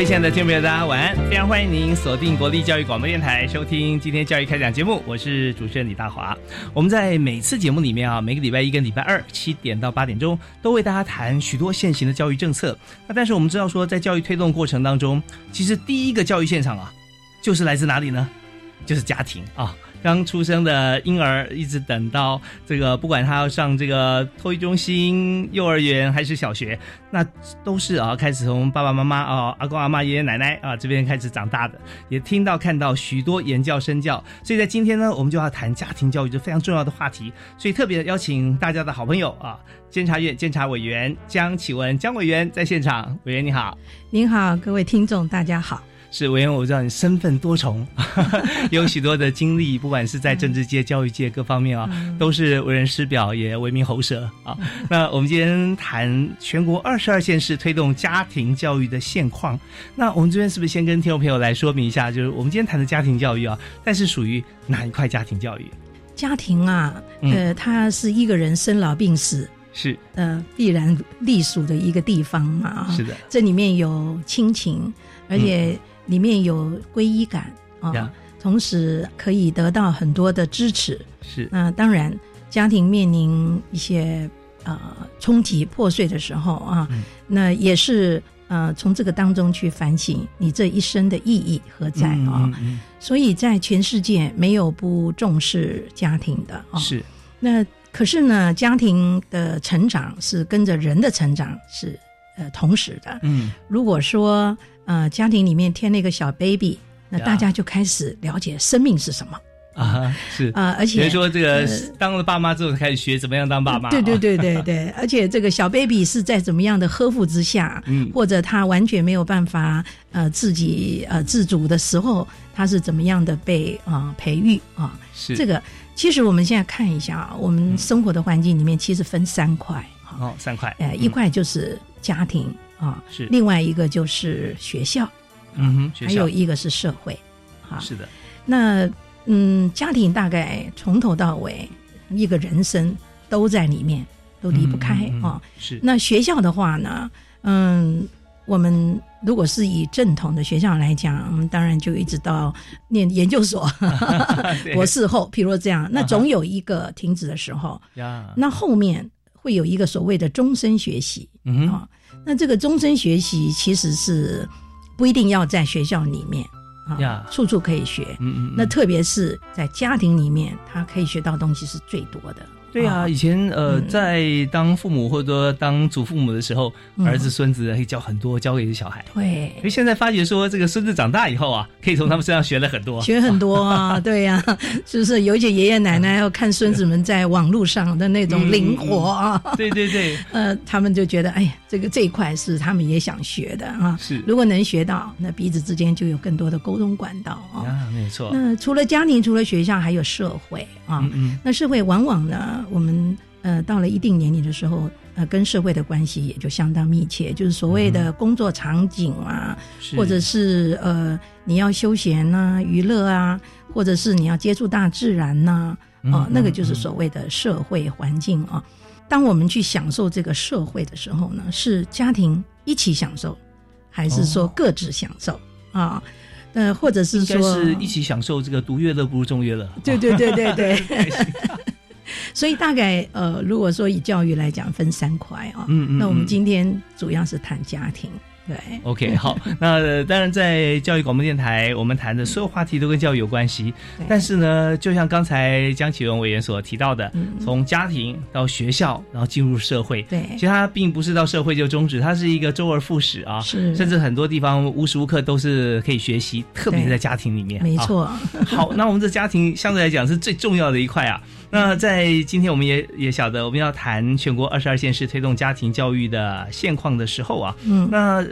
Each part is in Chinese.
位亲爱的听众朋友，大家晚安！非常欢迎您锁定国立教育广播电台，收听今天教育开讲节目。我是主持人李大华。我们在每次节目里面啊，每个礼拜一跟礼拜二七点到八点钟，都为大家谈许多现行的教育政策。那但是我们知道说，在教育推动过程当中，其实第一个教育现场啊，就是来自哪里呢？就是家庭啊。刚出生的婴儿，一直等到这个，不管他要上这个托育中心、幼儿园还是小学，那都是啊，开始从爸爸妈妈啊、阿公阿妈、爷爷奶奶啊这边开始长大的，也听到看到许多言教身教。所以在今天呢，我们就要谈家庭教育这非常重要的话题。所以特别邀请大家的好朋友啊，监察院监察委员江启文江委员在现场。委员你好，您好，各位听众大家好。是委员，我知道你身份多重，有许多的经历，不管是在政治界、教育界各方面啊，都是为人师表，也为民喉舌啊。那我们今天谈全国二十二县市推动家庭教育的现况。那我们这边是不是先跟听众朋友来说明一下，就是我们今天谈的家庭教育啊，但是属于哪一块家庭教育？家庭啊，呃，它是一个人生老病死是呃必然隶属的一个地方嘛。是的，这里面有亲情，而且。里面有皈依感啊，同时可以得到很多的支持。是那当然，家庭面临一些呃冲击破碎的时候啊，那也是呃从这个当中去反省你这一生的意义何在啊。所以在全世界没有不重视家庭的啊。是那可是呢，家庭的成长是跟着人的成长是呃同时的。嗯，如果说。呃，家庭里面添了一个小 baby，那大家就开始了解生命是什么啊？是啊，而且说这个当了爸妈之后，开始学怎么样当爸妈。对对对对对，而且这个小 baby 是在怎么样的呵护之下，嗯，或者他完全没有办法呃自己呃自主的时候，他是怎么样的被啊培育啊？是这个，其实我们现在看一下啊，我们生活的环境里面其实分三块哦，三块，呃，一块就是家庭。啊，是另外一个就是学校，嗯哼，还有一个是社会，啊，是的。那嗯，家庭大概从头到尾一个人生都在里面，都离不开啊。是。那学校的话呢，嗯，我们如果是以正统的学校来讲，我们当然就一直到念研究所、博士后，譬如这样，那总有一个停止的时候。呀。那后面会有一个所谓的终身学习，嗯啊。那这个终身学习其实是不一定要在学校里面啊，处处可以学。嗯嗯。那特别是在家庭里面，他可以学到东西是最多的。对啊，以前呃，在当父母或者说当祖父母的时候，儿子孙子可以教很多，教给小孩。对，因为现在发觉说，这个孙子长大以后啊，可以从他们身上学了很多，学很多啊。对呀，是不是？尤其爷爷奶奶要看孙子们在网络上的那种灵活啊。对对对。呃，他们就觉得，哎呀，这个这一块是他们也想学的啊。是。如果能学到，那彼此之间就有更多的沟通管道啊。啊，没错。那除了家庭，除了学校，还有社会啊。嗯嗯。那社会往往呢，我们。呃，到了一定年龄的时候，呃，跟社会的关系也就相当密切，就是所谓的工作场景啊，或者是呃，你要休闲啊、娱乐啊，或者是你要接触大自然呐，啊，那个就是所谓的社会环境啊。当我们去享受这个社会的时候呢，是家庭一起享受，还是说各自享受啊？呃，或者是说是一起享受这个独乐乐不如众乐乐？对对对对对。所以大概呃，如果说以教育来讲，分三块啊。嗯嗯那我们嗯。今天主要是谈家庭，对。OK，好，那呃当然在教育广播电台，我们谈的所有话题都跟教育有关系。但是呢，就像刚才江启文委员所提到的，嗯。从家庭到学校，然后进入社会，对。其实它并不是到社会就终止，它是一个周而复始啊，是。甚至很多地方无时无刻都是可以学习，特别是在家庭里面，啊没错，好，那我们这家庭相对来讲是最重要的一块啊。那在今天我们也也晓得，我们要谈全国二十二县市推动家庭教育的现况的时候啊，嗯，那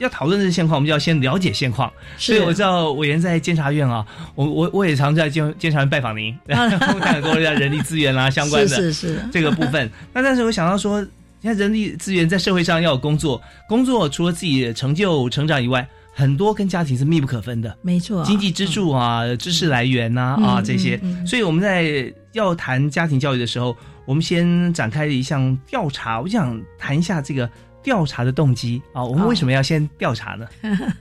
要讨论这个现况，我们就要先了解现况。所以我知道委员在监察院啊，我我我也常在监监察院拜访您，然后看很多人力资源啦、相关的是是是，这个部分。那但是我想到说，现在人力资源在社会上要有工作，工作除了自己的成就成长以外，很多跟家庭是密不可分的。没错，经济支柱啊、知识来源呐啊嗯这些所以我们在要谈家庭教育的时候，我们先展开一项调查。我想谈一下这个调查的动机啊，我们为什么要先调查呢？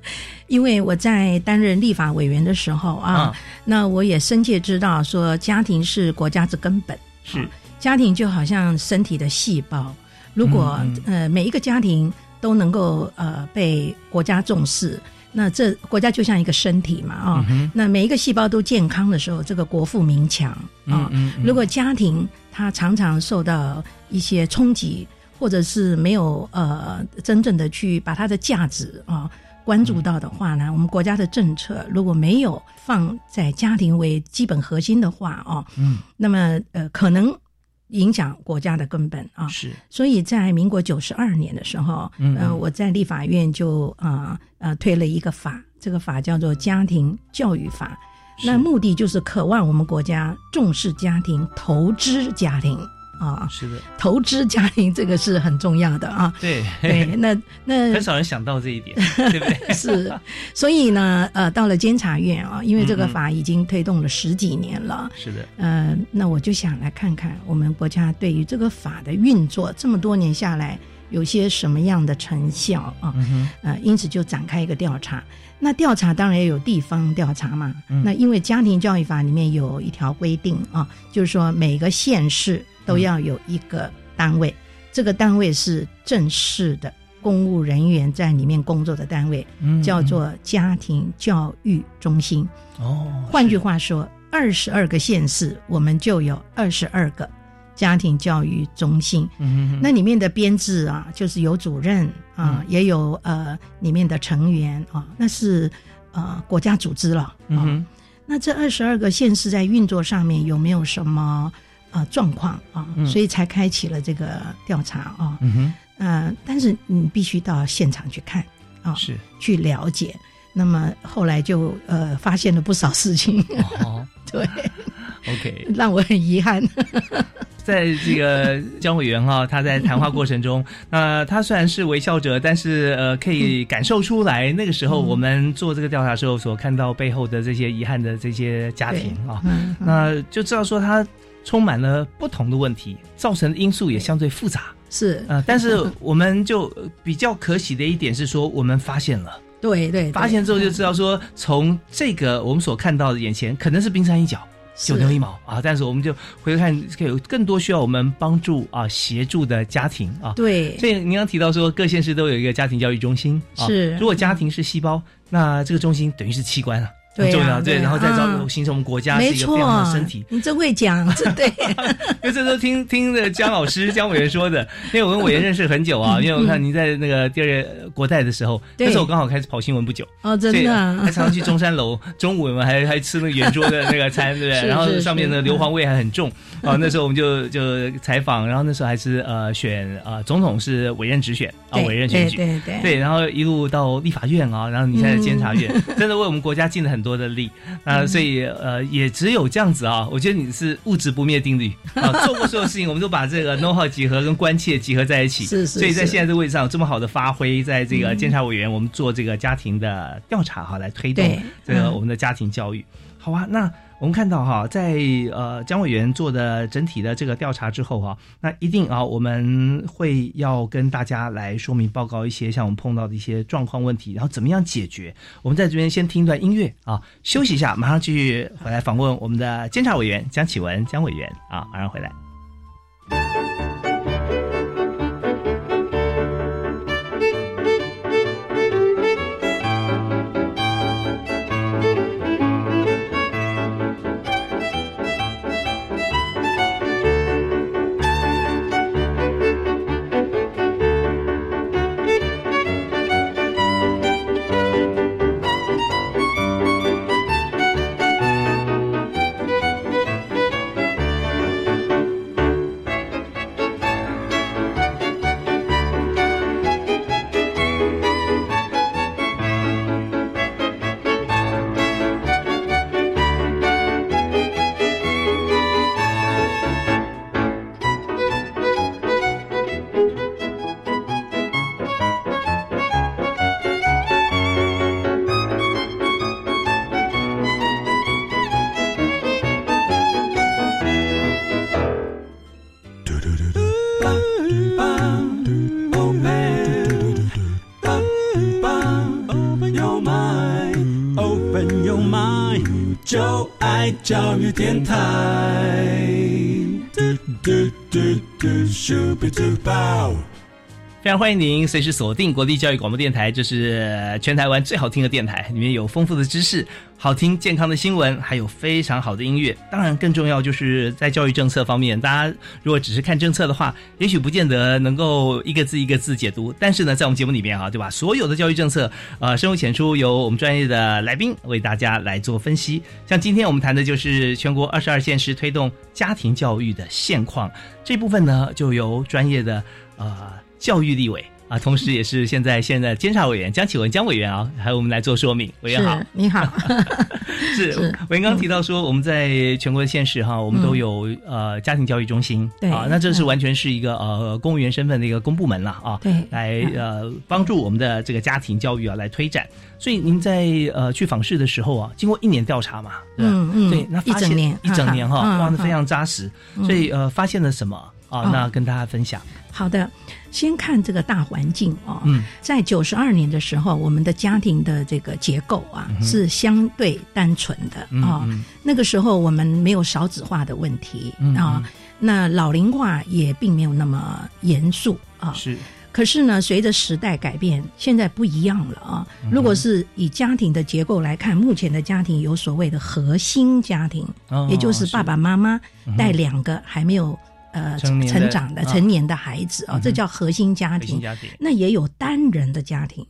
因为我在担任立法委员的时候啊，啊。那我也深切知道说家庭是国家之根本，是。啊家庭就好像身体的细胞，如果、嗯呃每一个家庭都能够呃被国家重视，那这国家就像一个身体嘛啊、嗯那每一个细胞都健康的时候，这个国富民强啊。嗯嗯。如果家庭它常常受到一些冲击，或者是没有呃真正的去把它的价值啊、关注到的话呢，我们国家的政策如果没有放在家庭为基本核心的话哦，嗯那么呃可能影响国家的根本啊。是所以在民国九十二年的时候，嗯呃，我在立法院就啊呃推了一个法，这个法叫做《家庭教育法》。那目的就是渴望我们国家重视家庭、投资家庭啊，是的，投资家庭这个是很重要的啊。对对，那 那很少人想到这一点，对不对？是，所以呢，呃，到了监察院啊，因为这个嗯嗯法已经推动了十几年了，是的，呃，那我就想来看看我们国家对于这个法的运作，这么多年下来有些什么样的成效啊？嗯，呃，因此就展开一个调查。那调查当然也有地方调查嘛。嗯那因为家庭教育法里面有一条规定啊，就是说每个县市都要有一个单位，这个单位是正式的公务人员在里面工作的单位，嗯叫做家庭教育中心。哦，换句话说，二十二个县市，我们就有二十二个家庭教育中心。嗯哼，那里面的编制啊，就是有主任啊，嗯也有呃里面的成员啊，那是呃国家组织了。啊嗯，那这二十二个县市在运作上面有没有什么呃状况啊？嗯。所以才开启了这个调查啊。嗯哼，呃，但是你必须到现场去看啊，是。去了解。那么后来就呃发现了不少事情，哦。对，，OK，让我很遗憾。在这个江委员哈，他在谈话过程中，那他虽然是微笑者，但是呃，可以感受出来那个时候我们做这个调查时候所看到背后的这些遗憾的这些家庭啊，嗯，那就知道说他充满了不同的问题，造成的因素也相对复杂。是，呃，但是我们就呃比较可喜的一点是说，我们发现了，对对，对发现之后就知道说，从这个我们所看到的眼前，可能是冰山一角。九牛一毛啊！但是我们就回头看，有更多需要我们帮助啊、协助的家庭啊。对，所以您刚提到说，各县市都有一个家庭教育中心啊。是如果家庭是细胞，那这个中心等于是器官了。啊很重要，对，然后再造啊形成我们国家是一个非常的身体。你真会讲，这对，因为这都听听的姜老师、姜委员说的，因为我跟委员认识很久啊，因为我看您在那个第二国代的时候，对那时候我刚好开始跑新闻不久，哦，真的 还常常去中山楼，中午我们还还吃那个圆桌的那个餐，对不对？然后上面的硫磺味还很重啊。那时候我们就就采访，然后那时候还是呃选呃总统是委任直选啊，委任选举。对对对对，然后一路到立法院啊，然后你现在监察院，真的为我们国家尽了很多的力。啊、所以呃，也只有这样子啊，我觉得你是物质不灭定律。啊，做过所有事情，我们都把这个 know how 集合跟关切集合在一起，是是所以在现在这个位置上有这么好的发挥，在这个监察委员，我们做这个家庭的调查哈，来推动这个我们的家庭教育。好啊，那我们看到哈，在呃姜委员做的整体的这个调查之后哈，那一定啊，我们会要跟大家来说明报告一些像我们碰到的一些状况问题，然后怎么样解决。我们在这边先听一段音乐啊，休息一下，马上继续回来访问我们的监察委员姜启文姜委员啊，马上回来。常欢迎您随时锁定国立教育广播电台，这是全台湾最好听的电台，里面有丰富的知识、好听健康的新闻，还有非常好的音乐。当然，更重要就是在教育政策方面，大家如果只是看政策的话，也许不见得能够一个字一个字解读。但是呢，在我们节目里面啊，对吧？所有的教育政策，呃，深入浅出，由我们专业的来宾为大家来做分析。像今天我们谈的就是全国二十二县市推动家庭教育的现况这部分呢，就由专业的呃。教育立委啊，同时 也是现在现在监察委员江启文江委员啊，还有我们来做说明。委员好，你好。是委员刚提到说，我们在全国的县市哈，我们都有呃家庭教育中心，对啊，那这是完全是一个呃公务员身份的一个公部门了啊，对，来呃帮助我们的这个家庭教育啊来推展。所以您在呃去访视的时候啊，经过一年调查嘛，嗯嗯，对，那一整年一整年哈，哇，那非常扎实。所以呃，发现了什么啊？那跟大家分享。好的，先看这个大环境哦。嗯，在九十二年的时候，我们的家庭的这个结构啊是相对单纯的啊。那个时候我们没有少子化的问题啊，那老龄化也并没有那么严肃啊。是，可是呢，随着时代改变，现在不一样了啊。如果是以家庭的结构来看，目前的家庭有所谓的核心家庭，也就是爸爸妈妈带两个还没有。呃，成长的成年的孩子哦，这叫核心家庭。那也有单人的家庭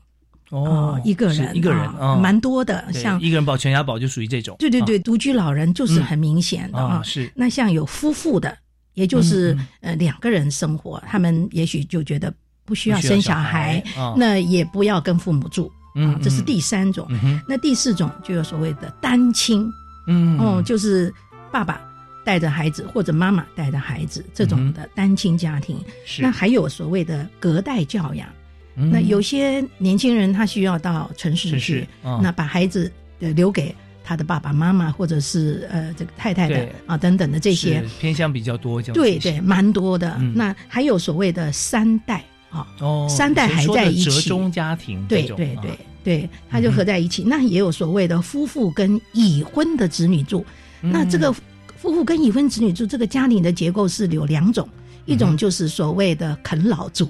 哦，一个人一个人蛮多的。像一个人保全家宝就属于这种。对对对，独居老人就是很明显的啊。是。那像有夫妇的，也就是呃两个人生活，他们也许就觉得不需要生小孩，那也不要跟父母住啊。这是第三种。那第四种就有所谓的单亲，嗯哦，就是爸爸。带着孩子或者妈妈带着孩子这种的单亲家庭，那还有所谓的隔代教养。那有些年轻人他需要到城市去，那把孩子留给他的爸爸妈妈或者是呃这个太太的啊等等的这些。偏向比较多，对对，蛮多的。那还有所谓的三代啊，三代还在一起，折中家庭，对对对对，他就合在一起。那也有所谓的夫妇跟已婚的子女住，那这个。夫妇跟已婚子女住，这个家庭的结构是有两种，一种就是所谓的啃老族，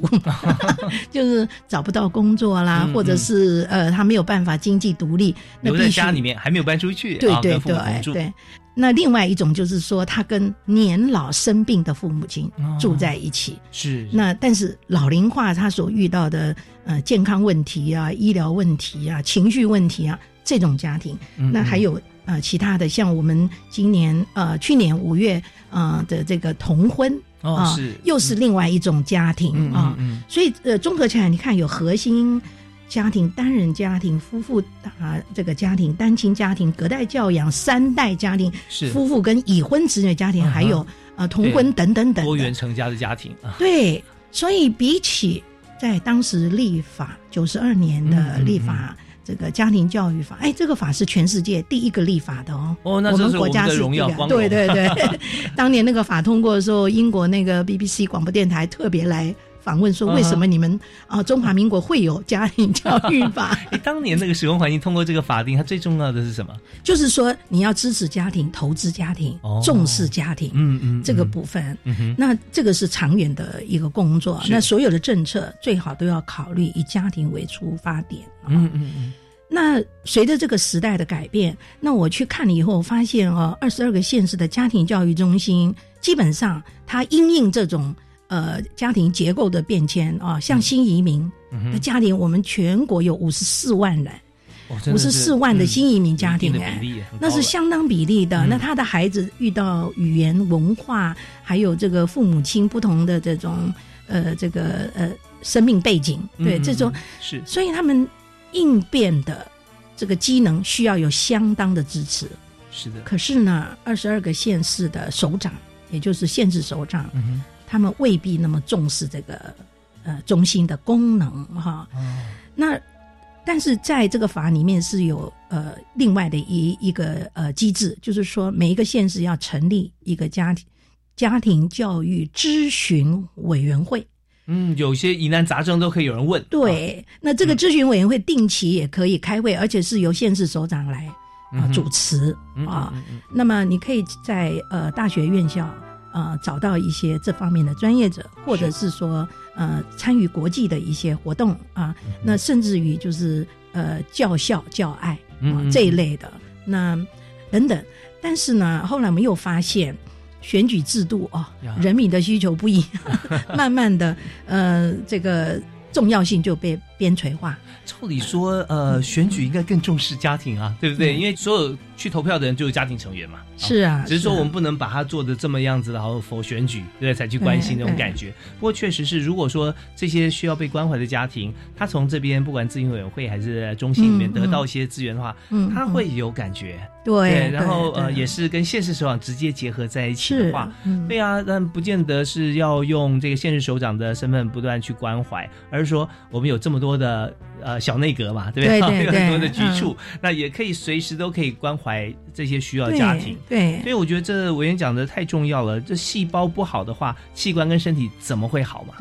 就是找不到工作啦，或者是呃他没有办法经济独立，留在家里面还没有搬出去，对对对对。那另外一种就是说，他跟年老生病的父母亲住在一起，是。那但是老龄化他所遇到的呃健康问题啊、医疗问题啊、情绪问题啊这种家庭，那还有。呃，其他的像我们今年呃去年五月呃的这个同婚啊，是又是另外一种家庭啊，所以呃综合起来，你看有核心家庭、单人家庭、夫妇啊这个家庭、单亲家庭、隔代教养、三代家庭、是夫妇跟已婚子女家庭，还有呃同婚等等等多元成家的家庭啊。对，所以比起在当时立法九十二年的立法。这个家庭教育法，哎，这个法是全世界第一个立法的哦。哦，那我们国家是荣耀，对对对。当年那个法通过的时候，英国那个 BBC 广播电台特别来。访问说：“为什么你们啊，中华民国会有家庭教育法？当年那个使用环境通过这个法定，它最重要的是什么？就是说你要支持家庭、投资家庭、重视家庭，嗯嗯，这个部分。那这个是长远的一个工作。那所有的政策最好都要考虑以家庭为出发点。嗯嗯嗯。那随着这个时代的改变，那我去看了以后，发现哦，二十二个县市的家庭教育中心，基本上它因应这种。呃，家庭结构的变迁啊，像新移民的家庭，我们全国有五十四万人，五十四万的新移民家庭，哎，那是相当比例的。那他的孩子遇到语言文化，还有这个父母亲不同的这种呃这个呃生命背景，对这种是，所以他们应变的这个机能需要有相当的支持。是的，可是呢，二十二个县市的首长，也就是县市首长。他们未必那么重视这个呃中心的功能哈，那但是在这个法里面是有呃另外的一一个呃机制，就是说每一个县市要成立一个家庭家庭教育咨询委员会。嗯，有些疑难杂症都可以有人问。对，那这个咨询委员会定期也可以开会，而且是由县市首长来啊主持嗯啊。那么你可以在呃大学院校呃找到一些这方面的专业者，或者是说呃参与国际的一些活动啊，那甚至于就是呃教校教爱啊这一类的，那等等。但是呢，后来我们又发现。选举制度啊，人民的需求不一样，慢慢的，呃，这个重要性就被边陲化。照理说，呃，选举应该更重视家庭啊，对不对？嗯因为所有去投票的人就是家庭成员嘛。是啊，只是说啊我们不能把它做的这么样子，然后否选举，对对？才去关心那种感觉。不过确实是，如果说这些需要被关怀的家庭，他从这边不管自行委员会还是中心里面嗯得到一些资源的话，嗯他会有感觉。对，然后呃，也是跟现实首长直接结合在一起的话，，嗯对啊，但不见得是要用这个现实首长的身份不断去关怀，而是说我们有这么多的呃小内阁嘛，对不对对 有很多的局处，那也可以随时都可以关怀这些需要家庭。对，所以我觉得这委员讲的太重要了。这细胞不好的话，器官跟身体怎么会好嘛？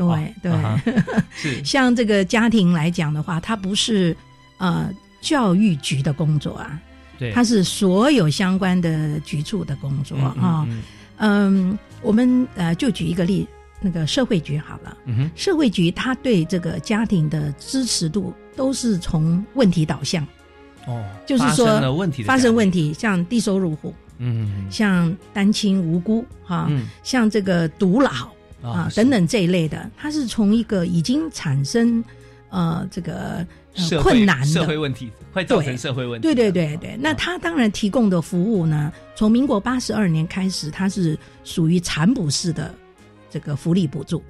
对哦对 是像这个家庭来讲的话，它不是呃教育局的工作啊，对，它是所有相关的局处的工作嗯啊。嗯嗯，我们呃就举一个例，那个社会局好了，嗯哼，社会局他对这个家庭的支持度都是从问题导向，哦，就是说发生问题发生问题，像低收入户，嗯像单亲无辜哈，嗯像这个独老。嗯啊等等这一类的，它是从一个已经产生呃这个、呃、困难的社会，问题会造成对社会问题对的。对对对。那他当然提供的服务呢，从民国八十二年开始，它是属于残补式的这个福利补助，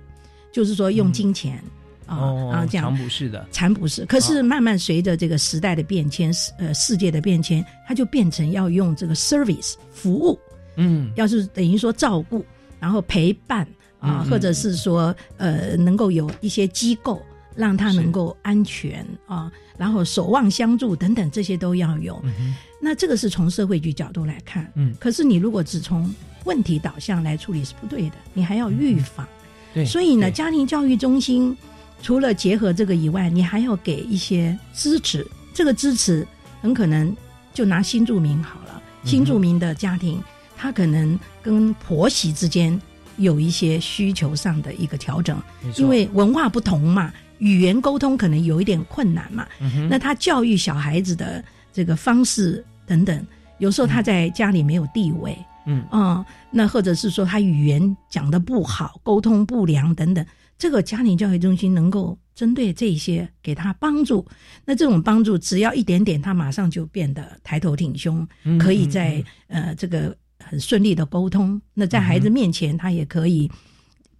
就是说用金钱、啊哦啊这样。残补式的，残补式。可是慢慢随着这个时代的变迁，世呃世界的变迁，它就变成要用这个 service 服务，嗯。要是等于说照顾，然后陪伴啊，嗯嗯。或者是说呃，能够有一些机构让他能够安全啊，然后守望相助等等，这些都要有。嗯那这个是从社会局角度来看，嗯。可是你如果只从问题导向来处理是不对的，你还要预防。对，所以呢，家庭教育中心除了结合这个以外，你还要给一些支持。这个支持很可能就拿新住民好了，嗯新住民的家庭，他可能跟婆媳之间有一些需求上的一个调整，因为文化不同嘛，语言沟通可能有一点困难嘛。嗯那他教育小孩子的这个方式等等，有时候他在家里没有地位，嗯嗯，那或者是说他语言讲的不好，沟通不良等等，这个家庭教育中心能够针对这些给他帮助。那这种帮助只要一点点，他马上就变得抬头挺胸，嗯可以嗯在呃这个很顺利的沟通。那在孩子面前，他也可以，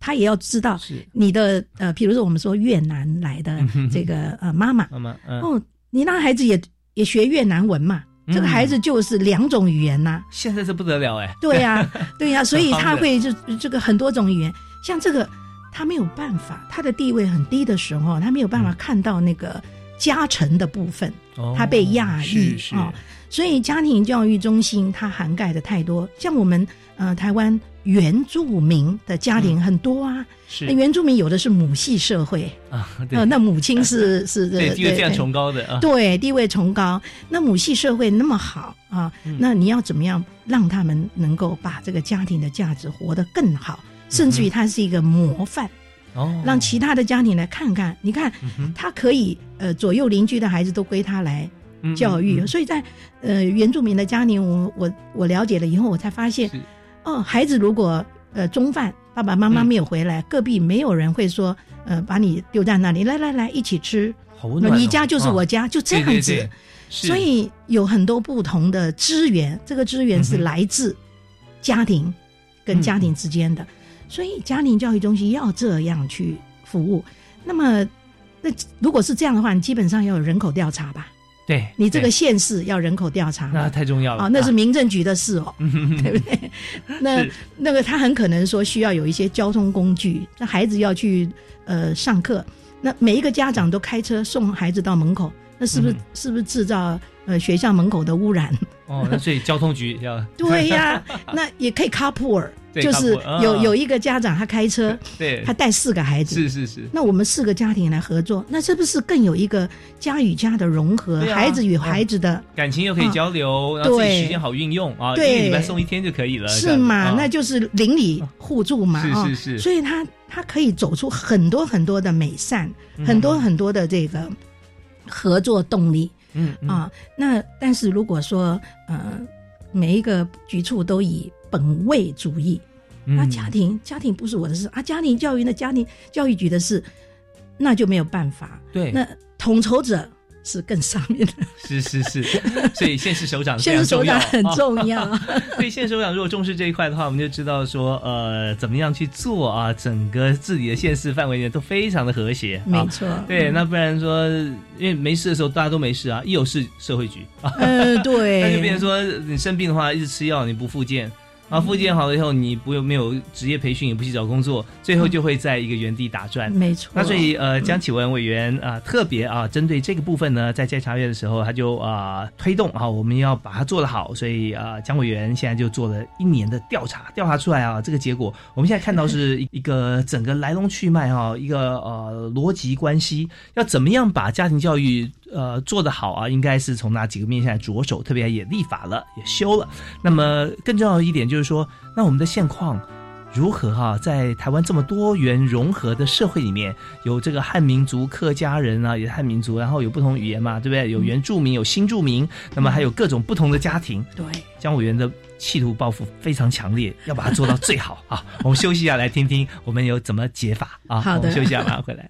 他也要知道你的呃，比如说我们说越南来的这个呃妈妈，妈妈嗯，哦，你那孩子也也学越南文嘛。这个嗯孩子就是两种语言呐、现在是不得了哎，对呀、对呀、所以他会就这个很多种语言，像这个他没有办法，他的地位很低的时候，他没有办法看到那个加成的部分，哦他被压抑是是。哦所以家庭教育中心它涵盖的太多，像我们呃台湾原住民的家庭很多啊，是。那原住民有的是母系社会，啊，那母亲是 是对地位非常对。崇高的啊，对，地位崇高。那母系社会那么好啊，嗯。那你要怎么样让他们能够把这个家庭的价值活得更好，甚至于它是一个模范，哦，让其他的家庭来看看。你看，嗯他可以呃左右邻居的孩子都归他来嗯教育，嗯嗯。所以在呃原住民的家庭，我我我了解了以后，我才发现，哦，孩子如果呃中饭爸爸妈妈嗯。没有回来，隔壁没有人会说呃把你丢在那里，来来来一起吃。你家就是我家，就这样子。对对对。所以有很多不同的资源，这个资源是来自家庭跟家庭之间的，所以家庭教育中心要这样去服务。那么，那如果是这样的话，你基本上要有人口调查吧？对你这个对县市要人口调查那？太重要了啊，那是民政局的事哦，嗯 对不对？那那个他很可能说需要有一些交通工具，那孩子要去呃上课，那每一个家长都开车送孩子到门口，那是不是、嗯是不是制造呃学校门口的污染？哦，那所以交通局要 对呀，那也可以 carpool，对就是有有一个家长他开车，对他带四个孩子，是是是，那我们四个家庭来合作，那是不是更有一个家与家的融合，啊孩子与孩子的？感情又可以交流，然后自己对。时间好运用啊，一对个礼拜送一天就可以了，是样子嘛？啊。那就是邻里互助嘛，是啊。是是所以他他可以走出很多很多的美善，嗯很多很多的这个合作动力嗯嗯。啊。那但是如果说呃每一个局处都以本位主义，嗯那家庭家庭不是我的事啊，家庭教育那，家庭教育局的事，那就没有办法。对，那统筹者是更上面的，是是是，所以县市首长非现实首长很啊重要。所以县首长如果重视这一块的话，我们就知道说，呃，怎么样去做啊，整个自己的县市范围内都非常的和谐。啊没错，对，那不然说，因为没事的时候大家都没事啊，一有事社会局啊，呃，对，那就变成说你生病的话一直吃药，你不复健。啊，复健好了以后，你不用没有职业培训，也不去找工作，最后就会在一个原地打转。没错。那所以呃，江启文委员啊、特别啊，针对这个部分呢，在监察院的时候，他就啊、推动啊，我们要把它做得好。所以啊，江委员现在就做了一年的调查，调查出来啊，这个结果我们现在看到是一一个整个来龙去脉哈、一个呃逻辑关系，要怎么样把家庭教育呃做得好啊，应该是从哪几个面向来着手，特别也立法了，也修了。那么更重要的一点就是说，那我们的现况。如何哈、在台湾这么多元融合的社会里面，有这个汉民族、客家人啊，也是汉民族，然后有不同语言嘛，对不对？有原住民，有新住民，那么还有各种不同的家庭。对，江委员的企图抱负非常强烈，要把它做到最好啊！我们休息一下，来听听我们有怎么解法啊？好的我们休息一下，马上回来。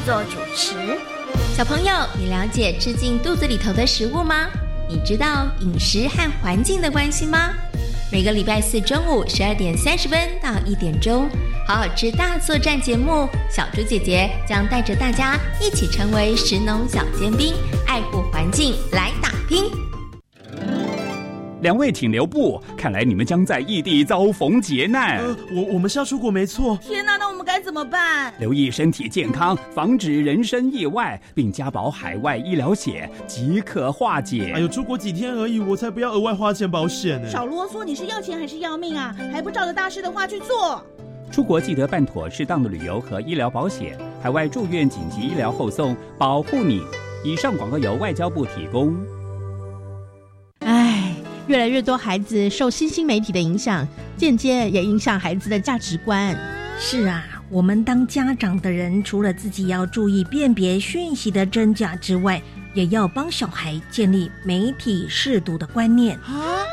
姐制作主持。小朋友，你了解吃进肚子里头的食物吗？你知道饮食和环境的关系吗？每个礼拜四中午十二点三十分到一点钟，好好吃大作战节目，小猪姐姐将带着大家一起成为食农小尖兵，爱护环境来打拼。两位请留步，看来你们将在异地遭逢劫难。呃，我我们是要出国没错，天怎么办？留意身体健康，防止人身意外，并加保海外医疗险，即可化解。哎呦，出国几天而已，我才不要额外花钱保险呢。少啰嗦，你是要钱还是要命啊？还不照着大师的话去做？出国记得办妥适当的旅游和医疗保险。海外住院紧急医疗后送，保护你。以上广告由外交部提供。唉，越来越多孩子受新兴媒体的影响，间接也影响孩子的价值观。是啊，我们当家长的人，除了自己要注意辨别讯息的真假之外，也要帮小孩建立媒体适读的观念。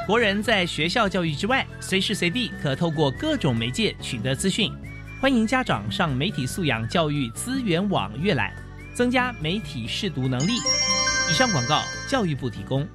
国人在学校教育之外，随时随地可透过各种媒介取得资讯。欢迎家长上媒体素养教育资源网阅览，增加媒体试读能力。以上广告，教育部提供。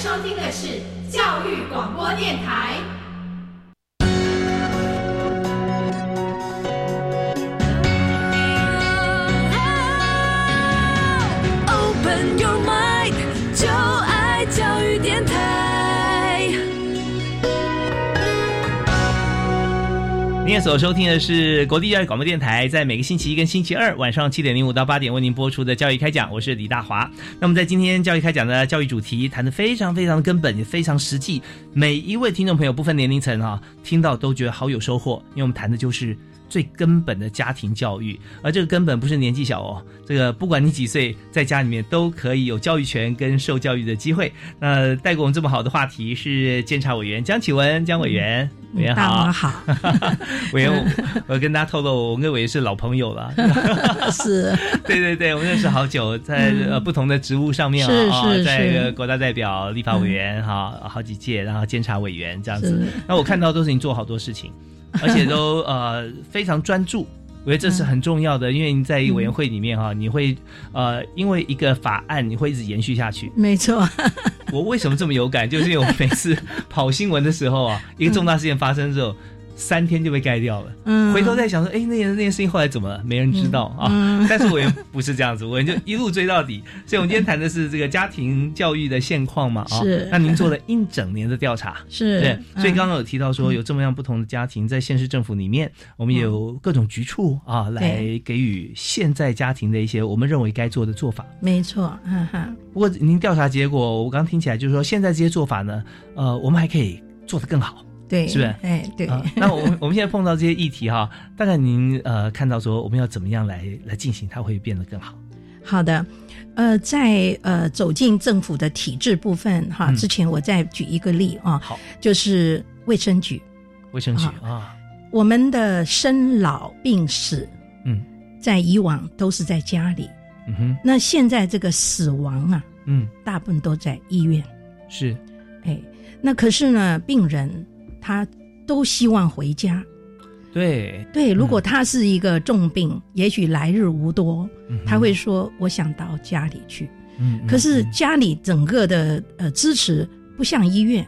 收听的是教育广播电台。今天所收听的是国立教育广播电台，在每个星期一跟星期二晚上七点零五到八点为您播出的教育开讲，我是李大华。那么在今天教育开讲的教育主题谈的非常非常的根本，也非常实际，每一位听众朋友不分年龄层啊，听到都觉得好有收获，因为我们谈的就是。最根本的家庭教育，而这个根本不是年纪小哦，这个不管你几岁，在家里面都可以有教育权跟受教育的机会。那带给我们这么好的话题是监察委员江启文江委员，委员好，大家好，委员，我跟大家透露，我跟委员是老朋友了，是，对对对，我们认识好久，在呃不同的职务上面啊，在一个国大代表、立法委员哈好几届，然后监察委员这样子，那我看到都是你做好多事情。而且都呃非常专注，我觉得这是很重要的，因为你在一个委员会里面哈，你会呃因为一个法案你会一直延续下去。没错，我为什么这么有感？就是因为我每次跑新闻的时候啊，一个重大事件发生之后。三天就被盖掉了。嗯，回头再想说，哎，那件那件事情后来怎么了？没人知道啊。嗯、但是我也不是这样子，我就一路追到底。所以，我们今天谈的是这个家庭教育的现况嘛。啊，是。那您做了一整年的调查，是对。所以刚刚有提到说，有这么样不同的家庭在县市政府里面，我们也有各种局处啊，来给予现在家庭的一些我们认为该做的做法。没错，哈哈。不过您调查结果，我刚听起来就是说，现在这些做法呢，呃，我们还可以做得更好。对，是不是？哎，对。啊、那我们我们现在碰到这些议题哈，大概您呃看到说我们要怎么样来来进行，它会变得更好。好的，呃，在呃走进政府的体制部分哈，嗯、之前我再举一个例啊，好，就是卫生局。卫生局啊，我们的生老病死，嗯，在以往都是在家里，嗯哼，那现在这个死亡啊，嗯，大部分都在医院。是，哎，那可是呢，病人。他都希望回家，对对。如果他是一个重病，嗯、也许来日无多，嗯、他会说：“我想到家里去。”嗯。可是家里整个的呃支持不像医院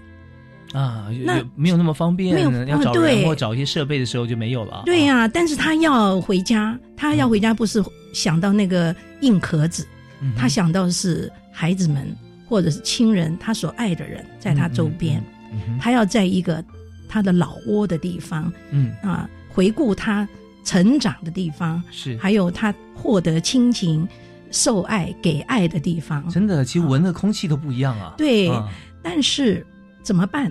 啊，那没有那么方便，没有要找人对或找一些设备的时候就没有了。对呀、啊，但是他要回家，他要回家不是想到那个硬壳子，嗯、他想到是孩子们或者是亲人，他所爱的人在他周边，嗯、他要在一个。他的老窝的地方，嗯啊，回顾他成长的地方，是还有他获得亲情、受爱、给爱的地方。真的，其实闻的空气都不一样啊。对，啊、但是怎么办？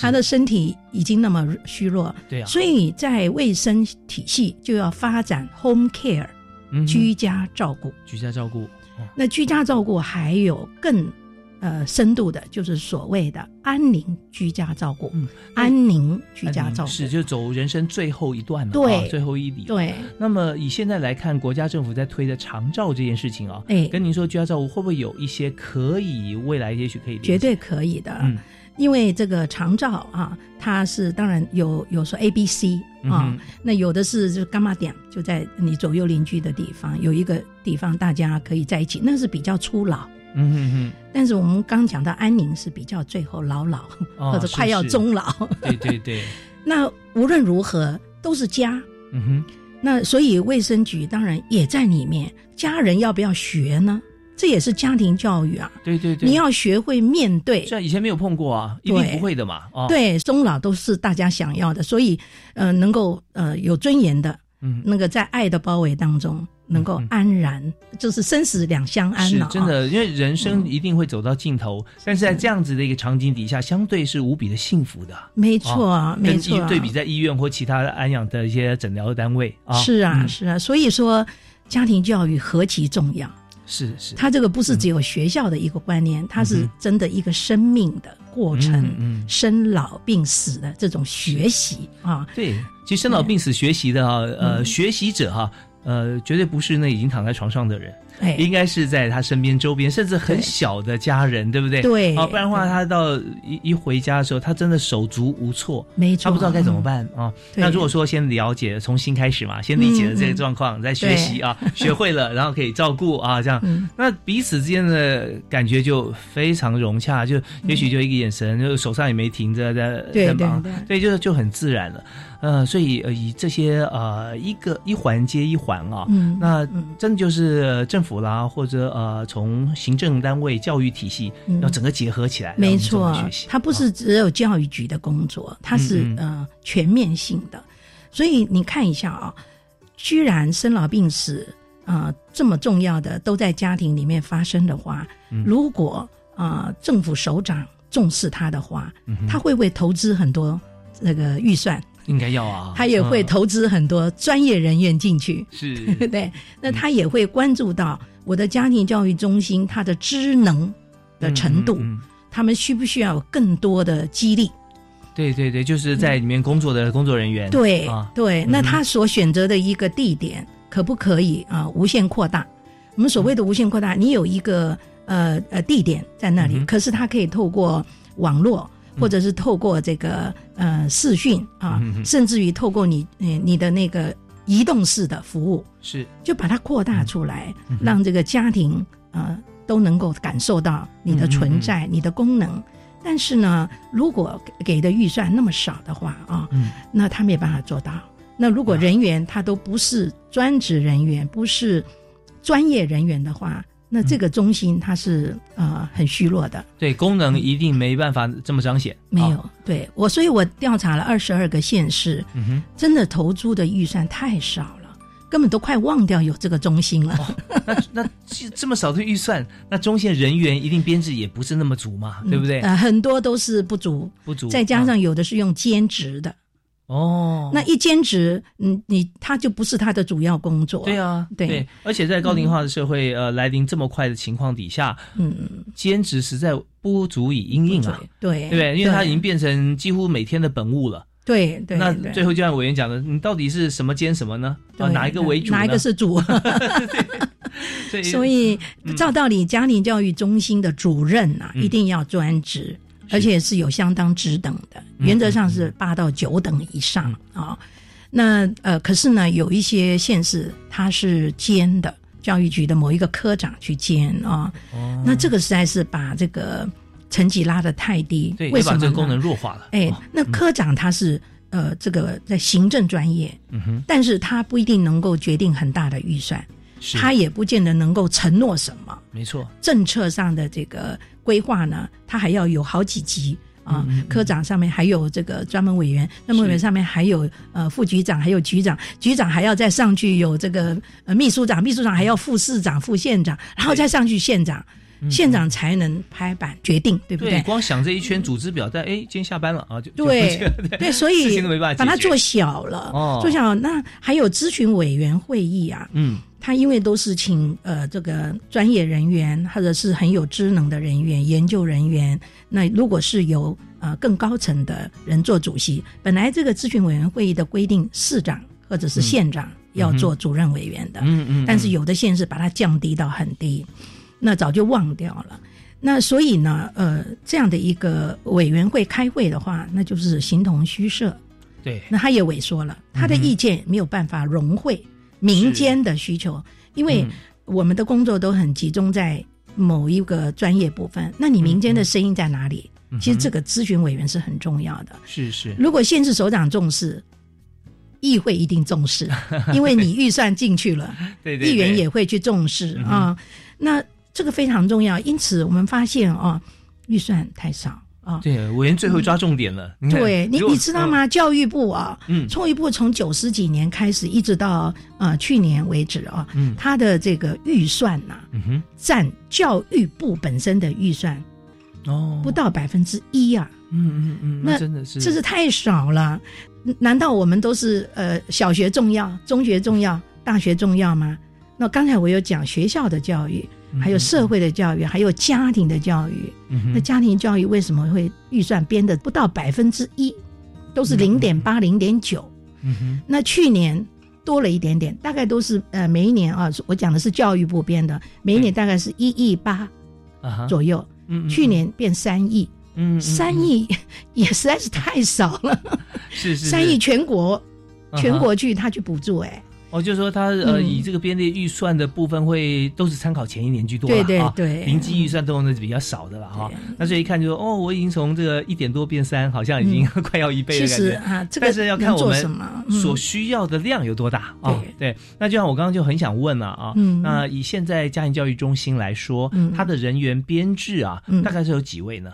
他的身体已经那么虚弱，对啊，所以在卫生体系就要发展 home care，、嗯、居家照顾。居家照顾，哦、那居家照顾还有更。呃，深度的就是所谓的安宁居家照顾，嗯，安宁居家照顾是就走人生最后一段嘛，对、啊，最后一里。对。那么以现在来看，国家政府在推的长照这件事情啊，哎，跟您说居家照顾会不会有一些可以未来也许可以？绝对可以的，嗯，因为这个长照啊，它是当然有有说 A、B、C 啊，嗯、那有的是就干嘛点，就在你左右邻居的地方有一个地方大家可以在一起，那是比较初老。嗯哼哼，但是我们刚讲到安宁是比较最后老老、哦、或者快要终老，对对对。那无论如何都是家，嗯哼。那所以卫生局当然也在里面，家人要不要学呢？这也是家庭教育啊。对对对，你要学会面对。虽然以前没有碰过啊，一定不会的嘛。哦，对，终老都是大家想要的，所以呃，能够呃有尊严的，嗯，那个在爱的包围当中。能够安然，就是生死两相安是真的，因为人生一定会走到尽头，但是在这样子的一个场景底下，相对是无比的幸福的。没错，没错。对比在医院或其他安养的一些诊疗单位啊，是啊，是啊。所以说，家庭教育何其重要。是是，它这个不是只有学校的一个观念，它是真的一个生命的过程，嗯生老病死的这种学习啊。对，其实生老病死学习的啊，呃，学习者哈。呃，绝对不是那已经躺在床上的人。应该是在他身边、周边，甚至很小的家人，对不对？对，啊，不然的话，他到一一回家的时候，他真的手足无措，没错，他不知道该怎么办啊。那如果说先了解，从新开始嘛，先理解了这个状况，再学习啊，学会了，然后可以照顾啊，这样，那彼此之间的感觉就非常融洽，就也许就一个眼神，就手上也没停着在在忙，对，就就很自然了。呃，所以呃，以这些呃一个一环接一环啊，嗯那真的就是政府。啦，或者呃，从行政单位、教育体系要整个结合起来，没错，它不是只有教育局的工作，它是呃全面性的。所以你看一下啊，居然生老病死啊这么重要的都在家庭里面发生的话，如果啊政府首长重视他的话，他会不会投资很多那个预算？应该要啊，他也会投资很多专业人员进去，是 对。那他也会关注到我的家庭教育中心他的知能的程度，他们需不需要有更多的激励？对对对，就是在里面工作的工作人员。对对，那他所选择的一个地点可不可以啊无限扩大？我们所谓的无限扩大，你有一个呃呃地点在那里，可是他可以透过网络。或者是透过这个呃视讯啊，甚至于透过你你你的那个移动式的服务，是就把它扩大出来，让这个家庭呃都能够感受到你的存在、你的功能。但是呢，如果给的预算那么少的话啊，那他没办法做到。那如果人员他都不是专职人员，不是专业人员的话。那这个中心它是呃很虚弱的，对功能一定没办法这么彰显。没有，对我，所以我调查了二十二个县市，嗯真的投资的预算太少了，根本都快忘掉有这个中心了。那那这这么少的预算，那中线人员一定编制也不是那么足嘛，对不对？呃，很多都是不足，不足，再加上有的是用兼职的。哦，那一兼职，嗯，你他就不是他的主要工作。对啊，对，而且在高龄化的社会，呃，来临这么快的情况底下，嗯，兼职实在不足以应应啊，对，对不对？因为他已经变成几乎每天的本务了。对对。那最后就像委员讲的，你到底是什么兼什么呢？啊，哪一个为主？哪一个是主？所以照道理，家庭教育中心的主任啊，一定要专职。而且是有相当职等的，原则上是八到九等以上啊。那呃，可是呢，有一些县市它是兼的，教育局的某一个科长去兼啊。哦。那这个实在是把这个成绩拉得太低，对，为什么这个功能弱化了？哎，那科长他是呃，这个在行政专业，嗯哼，但是他不一定能够决定很大的预算，他也不见得能够承诺什么。没错，政策上的这个。规划呢，他还要有好几级啊，科长上面还有这个专门委员，那么委员上面还有呃副局长，还有局长，局长还要再上去有这个呃秘书长，秘书长还要副市长、副县长，然后再上去县长，县长才能拍板决定，对不对？光想这一圈组织表，在哎，今天下班了啊，就对对，所以把它做小了，哦，做小。那还有咨询委员会议啊，嗯。他因为都是请呃这个专业人员或者是很有职能的人员、研究人员，那如果是由呃更高层的人做主席，本来这个咨询委员会议的规定，市长或者是县长要做主任委员的，嗯嗯，但是有的县是把它降低到很低，那早就忘掉了。那所以呢，呃，这样的一个委员会开会的话，那就是形同虚设。对，那他也萎缩了，他的意见没有办法融汇。民间的需求，因为我们的工作都很集中在某一个专业部分。那你民间的声音在哪里？其实这个咨询委员是很重要的。是是，如果县市首长重视，议会一定重视，因为你预算进去了，对议员也会去重视啊。那这个非常重要。因此，我们发现哦，预算太少啊。对，委员最后抓重点了。对你，你知道吗？教育部啊，嗯，教育部从九十几年开始，一直到呃去年为止啊，嗯，它的这个预算呐，嗯哼，占教育部本身的预算哦不到百分之一啊。嗯嗯嗯，那真的是，这是太少了。难道我们都是呃小学重要、中学重要、大学重要吗？那刚才我有讲学校的教育，还有社会的教育，还有家庭的教育。嗯那家庭教育为什么会预算编的不到百分之一，都是零点八、零点九？那去年多了一点点，大概都是呃每一年啊，我讲的是教育部编的，每一年大概是一亿八左右。嗯，去年变三亿。嗯，三亿也实在是太少了，是是三亿全国全国去他去补助哎，哦，就是说他呃，嗯以这个编列预算的部分会都是参考前一年居多啦对对临机预算都是比较少的了哈。那所以一看就说哦，我已经从这个一点多变三，好像已经 快要一倍的其实感觉。啊这个但是要看我们所需要的量有多大啊。对，那就像我刚刚就很想问了啊，嗯那以现在家庭教育中心来说，嗯它的人员编制啊，嗯大概是有几位呢？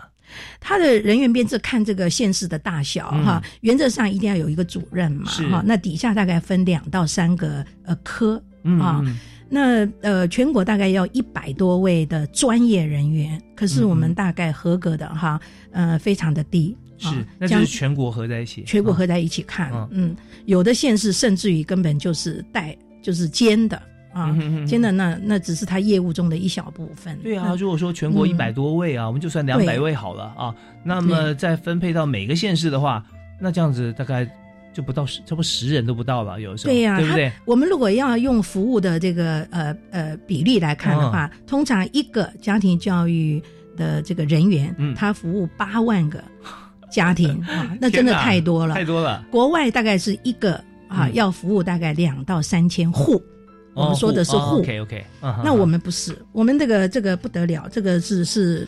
他的人员编制看这个县市的大小嗯哈，原则上一定要有一个主任嘛哈，那底下大概分两到三个呃科嗯啊。嗯那呃，全国大概要一百多位的专业人员，可是我们大概合格的哈，呃，非常的低。是啊，那就是全国合在一起，啊全国合在一起看，嗯嗯，有的县市甚至于根本就是带就是兼的啊嗯哼哼，兼的那那只是他业务中的一小部分。对啊，那如果说全国嗯。一百多位啊，我们就算两百位好了啊，那么再分配到每个县市的话，那这样子大概就不到十，差不多十人都不到了，有时候，对呀、对不对？我们如果要用服务的这个呃呃比例来看的话，嗯。通常一个家庭教育的这个人员，嗯。他服务八万个家庭 啊，那真的太多了，太多了。国外大概是一个啊，嗯。要服务大概两到三千户。我们说的是户，OK OK，那我们不是，我们这个这个不得了，这个是是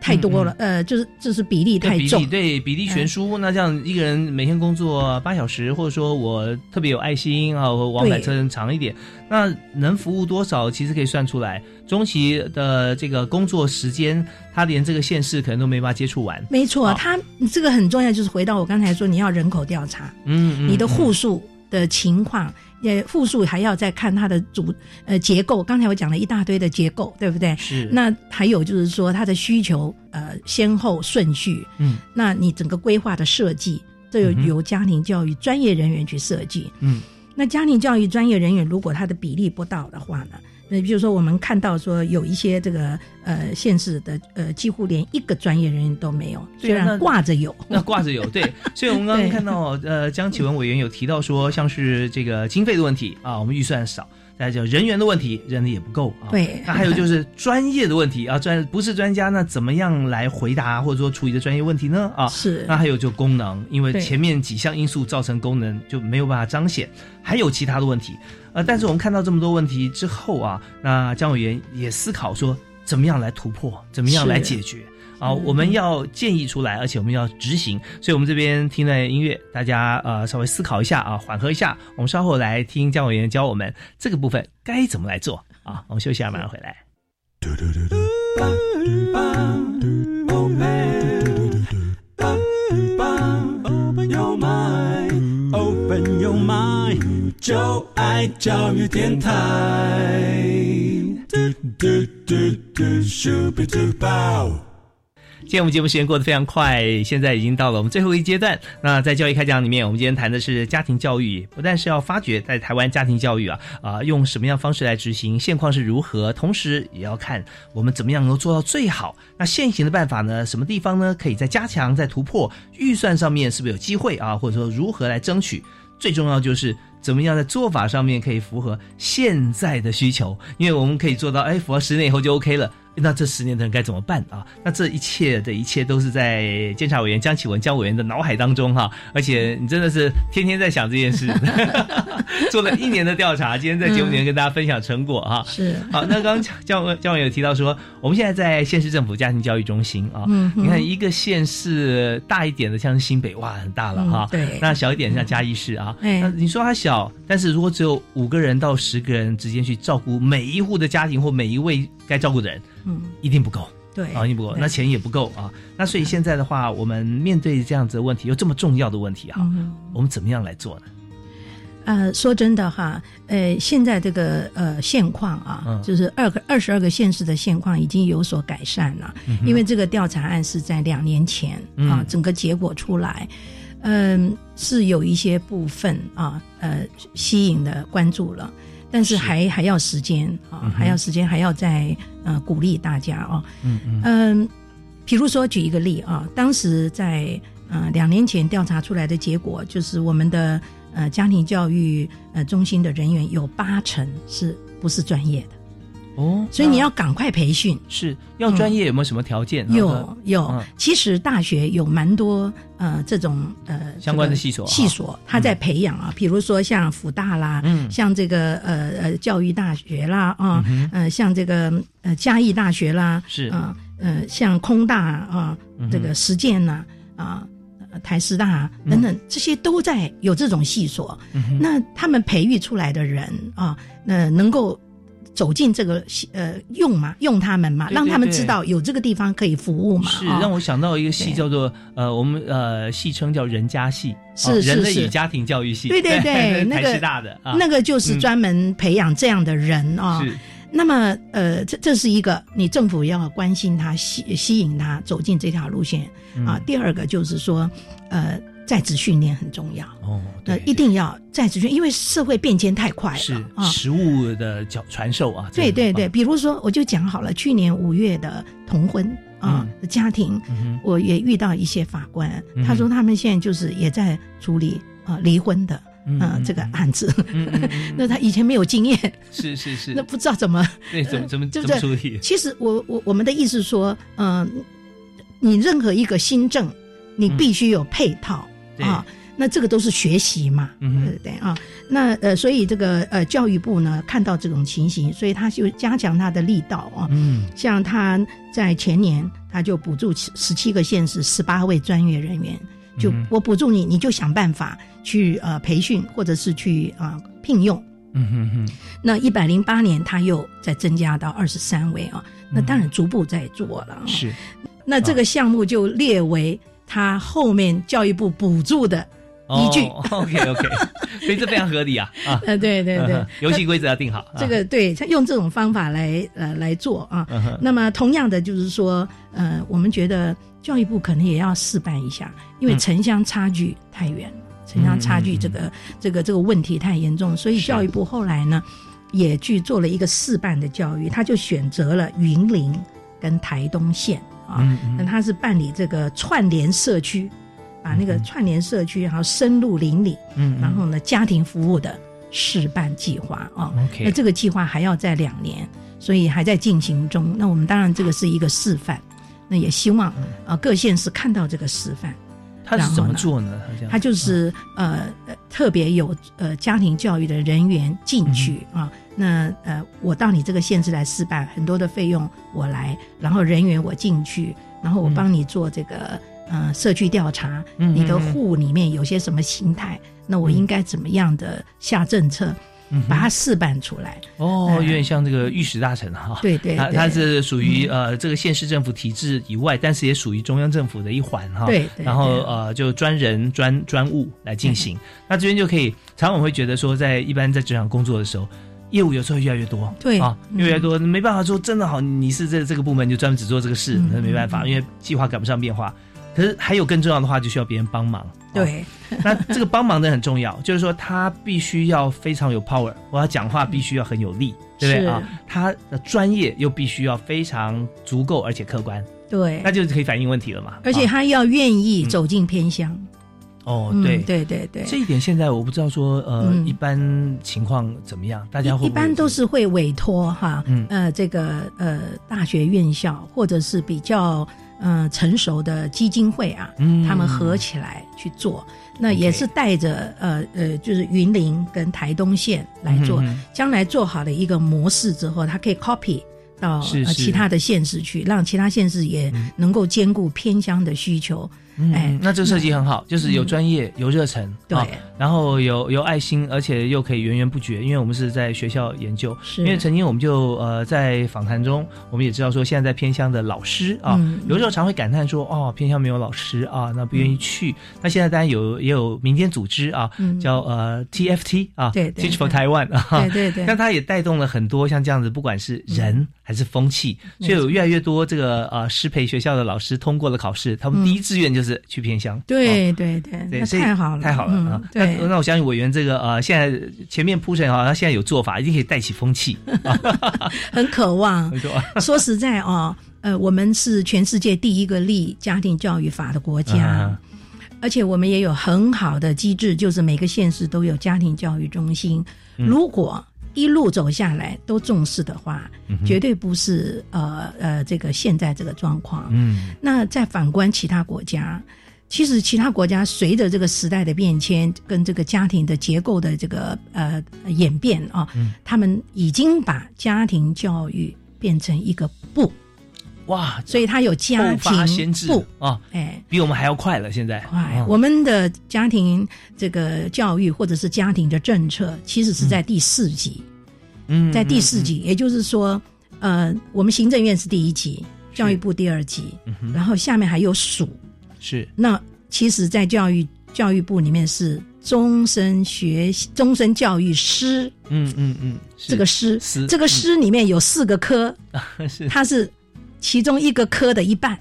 太多了，呃，就是就是比例太重。对比例悬殊，那这样一个人每天工作八小时，或者说我特别有爱心啊，我往返车程长一点，那能服务多少，其实可以算出来。中期的这个工作时间，他连这个县市可能都没办法接触完。没错，他这个很重要，就是回到我刚才说，你要人口调查，嗯，嗯你的户嗯。数的情况，也复数还要再看它的组呃结构。刚才我讲了一大堆的结构，对不对？是那还有就是说它的需求呃先后顺序，嗯，那你整个规划的设计，这有嗯哼由家庭教育专业人员去设计。嗯，那家庭教育专业人员如果他的比例不到的话呢？那比如说，我们看到说有一些这个呃县市的呃几乎连一个专业人员都没有，虽然挂着有，那挂着有对，所以我们刚刚看到呃江启文委员有提到说，像是这个经费的问题啊，我们预算少。再就人员的问题，人力也不够啊。对那还有就是专业的问题啊，专不是专家，那怎么样来回答或者说处理的专业问题呢？啊，是那还有就功能，因为前面几项因素造成功能就没有办法彰显，还有其他的问题。呃，但是我们看到这么多问题之后啊，那姜委员也思考说，怎么样来突破，怎么样来解决。啊，嗯我们要建议出来，而且我们要执行，所以我们这边听了音乐，大家呃稍微思考一下啊，缓和一下。我们稍后来听姜委员教我们这个部分该怎么来做啊。我们休息一下，马上回来。就爱教育电台。嘟嘟嘟嘟，Super Duper。今天我们节目时间过得非常快，现在已经到了我们最后一阶段。那在教育开讲里面，我们今天谈的是家庭教育，不但是要发掘在台湾家庭教育啊啊、用什么样方式来执行，现况是如何，同时也要看我们怎么样能够做到最好。那现行的办法呢，什么地方呢可以再加强、再突破？预算上面是不是有机会啊？或者说如何来争取？最重要就是怎么样在做法上面可以符合现在的需求，因为我们可以做到，哎，符合十年以后就 OK 了。那这十年的人该怎么办啊？那这一切的一切都是在监察委员江启文江委员的脑海当中哈，而且你真的是天天在想这件事，做了一年的调查，今天在节目里面跟大家分享成果哈。是。好，那刚刚江委江委有提到说，我们现在在县市政府家庭教育中心啊，嗯你看一个县市大一点的像新北哇很大了哈，对。那小一点像嘉义市啊，哎。那你说它小，但是如果只有五个人到十个人之间去照顾每一户的家庭或每一位该照顾的人，嗯，一定不够。对啊，一定不够，那钱也不够啊。那所以现在的话，我们面对这样子的问题，有这么重要的问题哈，嗯我们怎么样来做呢？呃，说真的哈，呃，现在这个呃现况啊，嗯就是二个二十二个县市的现况已经有所改善了，嗯因为这个调查案是在两年前嗯啊，整个结果出来，嗯、是有一些部分啊，呃，吸引的关注了。但是还还要时间啊，嗯还要时间，还要再呃鼓励大家哦。嗯嗯嗯，比如说举一个例啊，当时在呃两年前调查出来的结果，就是我们的呃家庭教育呃中心的人员有八成是不是专业的？哦，所以你要赶快培训。是要专业有没有什么条件？有有。嗯，其实大学有蛮多呃这种呃相关的系所系所他在培养啊，比如说像辅大啦，嗯。像这个呃呃教育大学啦啊，嗯呃像这个呃嘉义大学啦，是。啊呃像空大啊嗯这个实践呐啊。呃台师大啊等等，这些都在有这种系所。嗯那他们培育出来的人啊，那能够走进这个系呃用嘛，用他们嘛，对对让他们知道有这个地方可以服务嘛。是哦。让我想到一个戏叫做呃，我们呃戏称叫人家戏，是是哦人类是与家庭教育系，对对 对，那台个那个就是嗯。专门培养这样的人啊。是。那么，呃，这这是一个你政府要关心他，吸吸引他走进这条路线啊。嗯。第二个就是说，呃，在职训练很重要，哦，那，一定要在职训，因为社会变迁太快了是啊。食物的教传授啊，对对对，比如说，我就讲好了，去年五月的同婚啊、的家庭，我也遇到一些法官，他说他们现在就是也在处理啊、离婚的嗯嗯呃这个案子，那他以前没有经验，是是是，那不知道怎么对怎么 怎么处理？其实我我我们的意思说，嗯、你任何一个新政，你必须有配套、对啊。那这个都是学习嘛，嗯对不对啊？那呃，所以这个呃教育部呢看到这种情形，所以他就加强他的力道啊。嗯，像他在前年，他就补助十七个县市十八位专业人员，就嗯我补助你，你就想办法去呃培训或者是去啊、聘用。嗯哼哼，那一百零八年，他又再增加到二十三位啊，那当然逐步在做了、啊。嗯是，那这个项目就列为他后面教育部补助的依据。OK OK，所以这非常合理啊啊，呃，对对对。游戏规则要定好，啊。这个对，他用这种方法来呃来做啊。那么同样的就是说，呃，我们觉得教育部可能也要试办一下，因为嗯。城乡差距太远了，城乡差距这个、这个这个问题太严重，所以教育部后来呢也去做了一个示范的教育，他就选择了云林跟台东县啊，那他是办理这个串联社区。把那个串联社区，然后深入邻里，嗯嗯然后呢，家庭服务的示范计划啊。那这个计划还要在两年，所以还在进行中。那我们当然这个是一个示范，那也希望啊、各县市看到这个示范。他是怎么做呢？他就是呃呃特别有呃家庭教育的人员进去嗯啊，那呃我到你这个县市来试办，很多的费用我来，然后人员我进去，然后我帮你做这个、呃社区调查，嗯你的户里面有些什么形态，那我应该怎么样的下政策，嗯把它示范出来。哦，嗯。有点像这个御史大臣哈，对对对。他他是属于呃这个县市政府体制以外，但是也属于中央政府的一环哈。对对然后呃就专人专专务来进行，那这边就可以，常常我会觉得说，在一般在职场工作的时候。业务有时候越来越多，对啊，嗯。越来越多，没办法说真的好，你是这这个部门就专门只做这个事，嗯那没办法，因为计划赶不上变化。可是还有更重要的话，就需要别人帮忙。对，那这个帮忙的很重要，就是说他必须要非常有 power，我要讲话必须要很有力，对不对？啊？他的专业又必须要非常足够而且客观，对。那，就可以反映问题了嘛。而且啊。他要愿意走进偏乡。哦，嗯对。对对对，这一点现在我不知道说呃、嗯。一般情况怎么样，大家会一般都是会委托哈，嗯。呃，这个呃大学院校或者是比较呃成熟的基金会啊，嗯他们合起来去做。那也是带着呃呃，就是云林跟台东县来做，嗯将来做好了一个模式之后，它可以 copy 到其他的县市去，让其他县市也能够兼顾偏乡的需求。嗯，哎，那这个设计很好，就是有嗯专业、有热忱，对。啊然后有有爱心，而且又可以源源不绝，因为我们是在学校研究，是。因为曾经我们就呃在访谈中，我们也知道说现在在偏乡的老师啊，嗯有时候常会感叹说哦偏乡没有老师啊，那不愿意去。那现在当然有也有民间组织啊，嗯。叫呃 TFT 啊对对，Teach for Taiwan 啊，对对对。那它也带动了很多像这样子，不管是人还是风气，所以有越来越多这个呃师培学校的老师通过了考试，他们第一志愿就是去偏乡。对对对，对，那太好了，太好了嗯啊！对那，那我相信委员这个呃，现在前面铺陈啊，他现在有做法，一定可以带起风气。很渴望。说实在哦，呃，我们是全世界第一个立家庭教育法的国家，啊而且我们也有很好的机制，就是每个县市都有家庭教育中心。嗯如果一路走下来都重视的话，嗯绝对不是呃呃这个现在这个状况。嗯。那再反观其他国家，其实其他国家随着这个时代的变迁跟这个家庭的结构的这个呃演变啊，嗯。他们已经把家庭教育变成一个部，哇，所以他有家庭部。啊，哎，比我们还要快了。现在，快，嗯我们的家庭这个教育或者是家庭的政策，其实是在第四级，嗯在第四级，也就是说，呃，我们行政院是第一级，教育部第二级，嗯然后下面还有署。是。那其实，在教育教育部里面是终身学习、终身教育师，嗯嗯嗯，这个师师，这个师里面有四个科，嗯是。它是其中一个科的一半，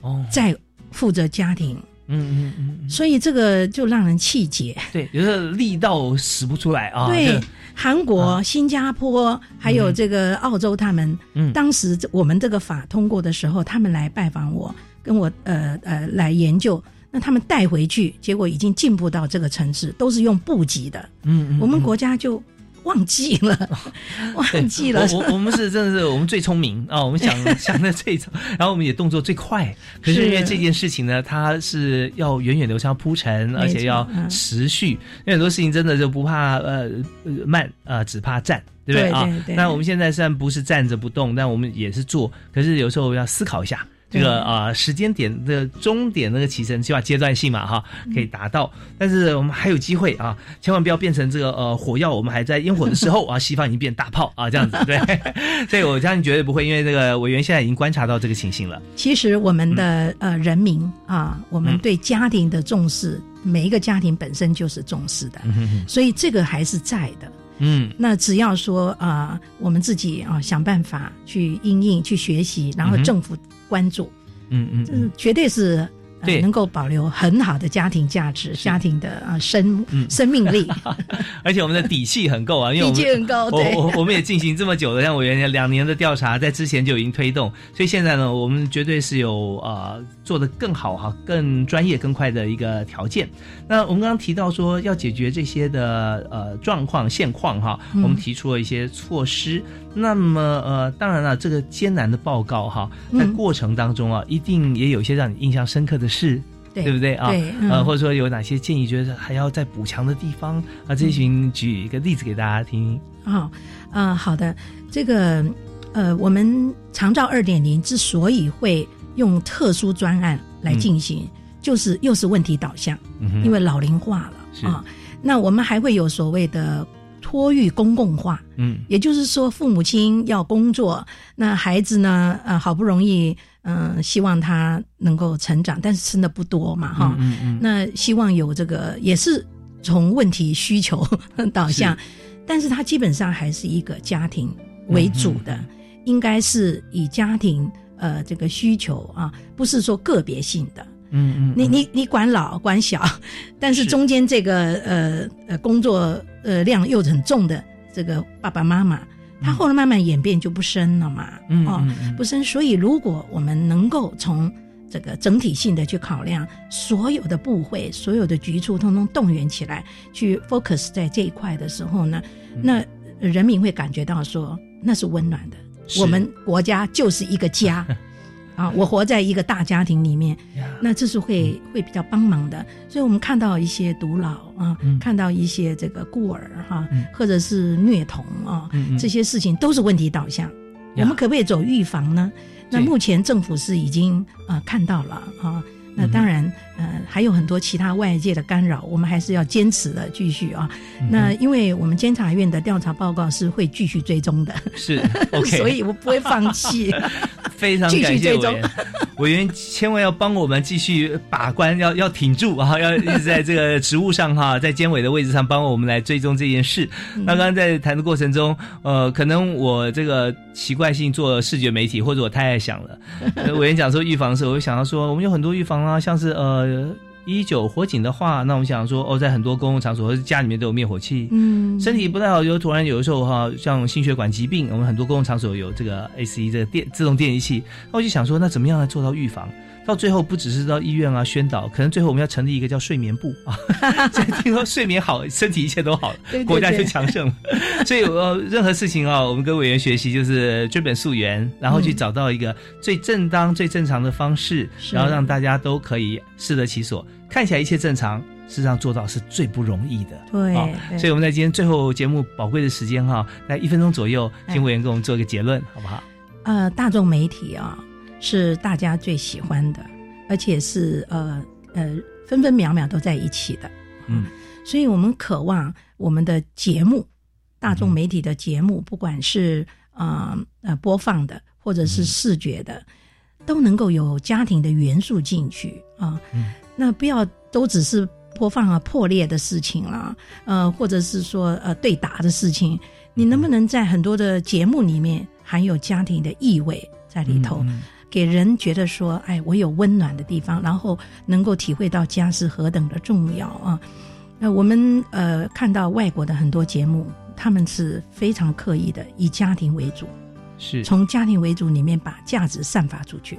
哦，在负责家庭，嗯嗯嗯嗯，所以这个就让人气结。对，有时候力道使不出来啊。对，韩国、新加坡还有这个澳洲，他们、嗯当时我们这个法通过的时候，他们来拜访我，跟我呃呃来研究。那他们带回去，结果已经进步到这个层次，都是用布级的。嗯嗯，我们嗯国家就忘记了，忘记了。我我我们是真的是我们最聪明啊，我们想想的最早，然后我们也动作最快。可是因为这件事情呢，它是要源远流长铺陈，而且要嗯持续。因为很多事情真的就不怕呃呃慢呃，只怕站。对不对啊那我们现在虽然不是站着不动，但我们也是做。可是有时候要思考一下，这对个啊、时间点的终点那个起程，起码阶段性嘛哈，可以达到。但是我们还有机会啊，千万不要变成这个呃火药，我们还在烟火的时候 啊，西方已经变大炮啊，这样子对。所以我相信绝对不会，因为这个委员现在已经观察到这个情形了。其实我们的、呃人民啊，我们嗯对家庭的重视，每一个家庭本身就是重视的，所以这个还是在的。嗯那只要说啊、我们自己啊、想办法去应应、去学习，然后政府关注，嗯嗯这是绝对是。呃对。能够保留很好的家庭价值、家庭的啊、生、嗯。生命力，而且我们的底气很够啊，因为我们底气很高对。我们也进行这么久了，像我原来两年的调查，在之前就已经推动，所以现在呢，我们绝对是有呃做得更好哈、更专业、更快的一个条件。那我们刚刚提到说要解决这些的呃状况现况哈、嗯我们提出了一些措施。那么呃，当然了，这个艰难的报告哈，在嗯过程当中啊，一定也有一些让你印象深刻的事。对不对啊？对嗯呃，或者说有哪些建议，觉得还要再补强的地方啊？这群举一个例子给大家听。哦，啊、好的，这个呃，我们长照二点零之所以会用特殊专案来进行，就是又是问题导向，嗯因为老龄化了啊。那我们还会有所谓的托育公共化，嗯。也就是说，父母亲要工作，那孩子呢，呃，好不容易，嗯、希望他能够成长，但是吃的不多嘛，哈、嗯嗯那希望有这个，也是从问题需求导向，但是他基本上还是一个家庭为主的，嗯。应该是以家庭呃这个需求啊，不是说个别性的。嗯嗯，你你你管老管小，但是是中间这个呃呃工作呃量又很重的这个爸爸妈妈，他后来慢慢演变就不生了嘛，嗯哦嗯嗯不生。所以如果我们能够从这个整体性的去考量，所有的部会、所有的局处，通通动员起来，去 focus 在这一块的时候呢，那人民会感觉到说那是温暖的。我们国家就是一个家。啊，我活在一个大家庭里面，那这是会会比较帮忙的。所以，我们看到一些独老啊，看到一些这个孤儿哈，或者是虐童啊，这些事情都是问题导向。我们可不可以走预防呢？那目前政府是已经啊看到了啊。那当然，呃，还有很多其他外界的干扰，我们还是要坚持的继续啊。那因为我们监察院的调查报告是会继续追踪的，是 OK，所以我不会放弃。非常感谢委员，委员千万要帮我们继续把关，要要挺住啊，要一直在这个职务上哈，在监委的位置上帮我们来追踪这件事。那刚刚在谈的过程中，呃，可能我这个习惯性做视觉媒体，或者我太爱想了。委员讲说预防的时候，我就想到说，我们有很多预防啊，像是呃。一九火警的话，那我们想说哦，在很多公共场所或者家里面都有灭火器。嗯，身体不太好，就突然有的时候哈，像心血管疾病，我们很多公共场所有这个 AC 这个电自动电仪器。那我就想说，那怎么样来做到预防？到最后不只是到医院啊宣导，可能最后我们要成立一个叫睡眠部啊。听说睡眠好，身体一切都好了，国家就强盛了。所以呃，任何事情啊，我们跟委员学习就是追本溯源，然后去找到一个最正当、最正常的方式，然后让大家都可以适得其所。看起来一切正常，事实上做到是最不容易的。对，所以我们在今天最后节目宝贵的时间哈，在一分钟左右，请委员给我们做一个结论，好不好？呃，大众媒体啊。是大家最喜欢的，而且是呃呃分分秒秒都在一起的，嗯，所以我们渴望我们的节目，大众媒体的节目，不管是啊呃播放的或者是视觉的，都能够有家庭的元素进去啊，那不要都只是播放啊破裂的事情啦，呃或者是说呃对打的事情，你能不能在很多的节目里面含有家庭的意味在里头？给人觉得说，哎，我有温暖的地方，然后能够体会到家是何等的重要啊！那我们呃看到外国的很多节目，他们是非常刻意的以家庭为主，是从家庭为主里面把价值散发出去，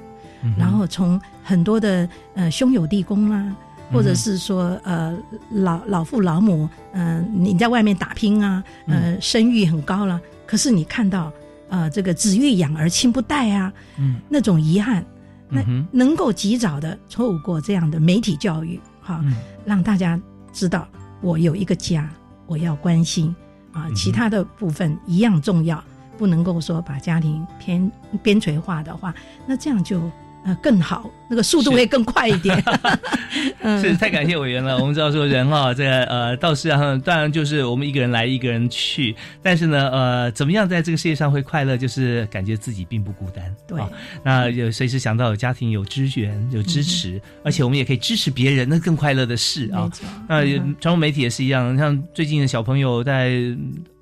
然后从很多的呃兄友弟恭啊，或者是说呃老老父老母，嗯你在外面打拼啊，呃声誉很高了，可是你看到。呃，这个子欲养而亲不待啊，嗯，那种遗憾，那能够及早的透过这样的媒体教育，哈，让大家知道我有一个家，我要关心啊，其他的部分一样重要，不能够说把家庭偏边陲化的话，那这样就。呃，更好，那个速度会更快一点。是 太感谢委员了。我们知道说人哈，这个呃，到世上当然就是我们一个人来，一个人去。但是呢，呃，怎么样在这个世界上会快乐，就是感觉自己并不孤单。对，那有随时想到有家庭有支援有支持，而且我们也可以支持别人，那更快乐的事啊。那传统媒体也是一样，像最近的小朋友在。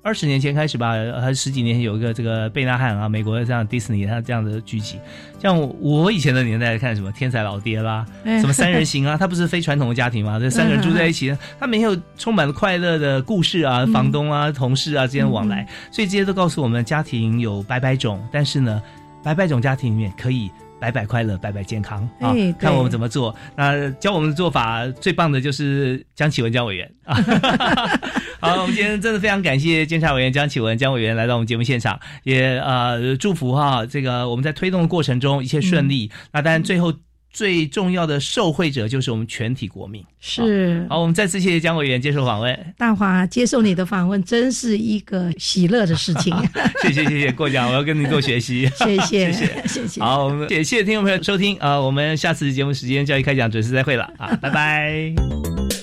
二十年前开始吧，还是十几年前有一个这个贝纳汉啊，美国的这样迪士尼他这样的剧集，像我以前的年代看什么天才老爹啦，什么三人行啊，他不是非传统的家庭嘛，这三个人住在一起，他没有充满了快乐的故事啊，房东啊、同事啊之间往来，所以这些都告诉我们，家庭有百百种，但是呢，百百种家庭里面可以。百百快乐，百百健康啊！看我们怎么做。那教我们的做法最棒的就是江启文江委员啊！好，我们今天真的非常感谢监察委员江启文江委员来到我们节目现场，也呃祝福哈这个我们在推动的过程中一切顺利。那当然最后。最重要的受惠者就是我们全体国民。是，好，我们再次谢谢江委员接受访问。大华接受你的访问，真是一个喜乐的事情。谢谢谢谢过奖，我要跟您多学习。谢谢 谢谢谢谢。好，我们谢谢听众朋友收听啊，我们下次节目时间教育开讲准时再会了啊，拜拜。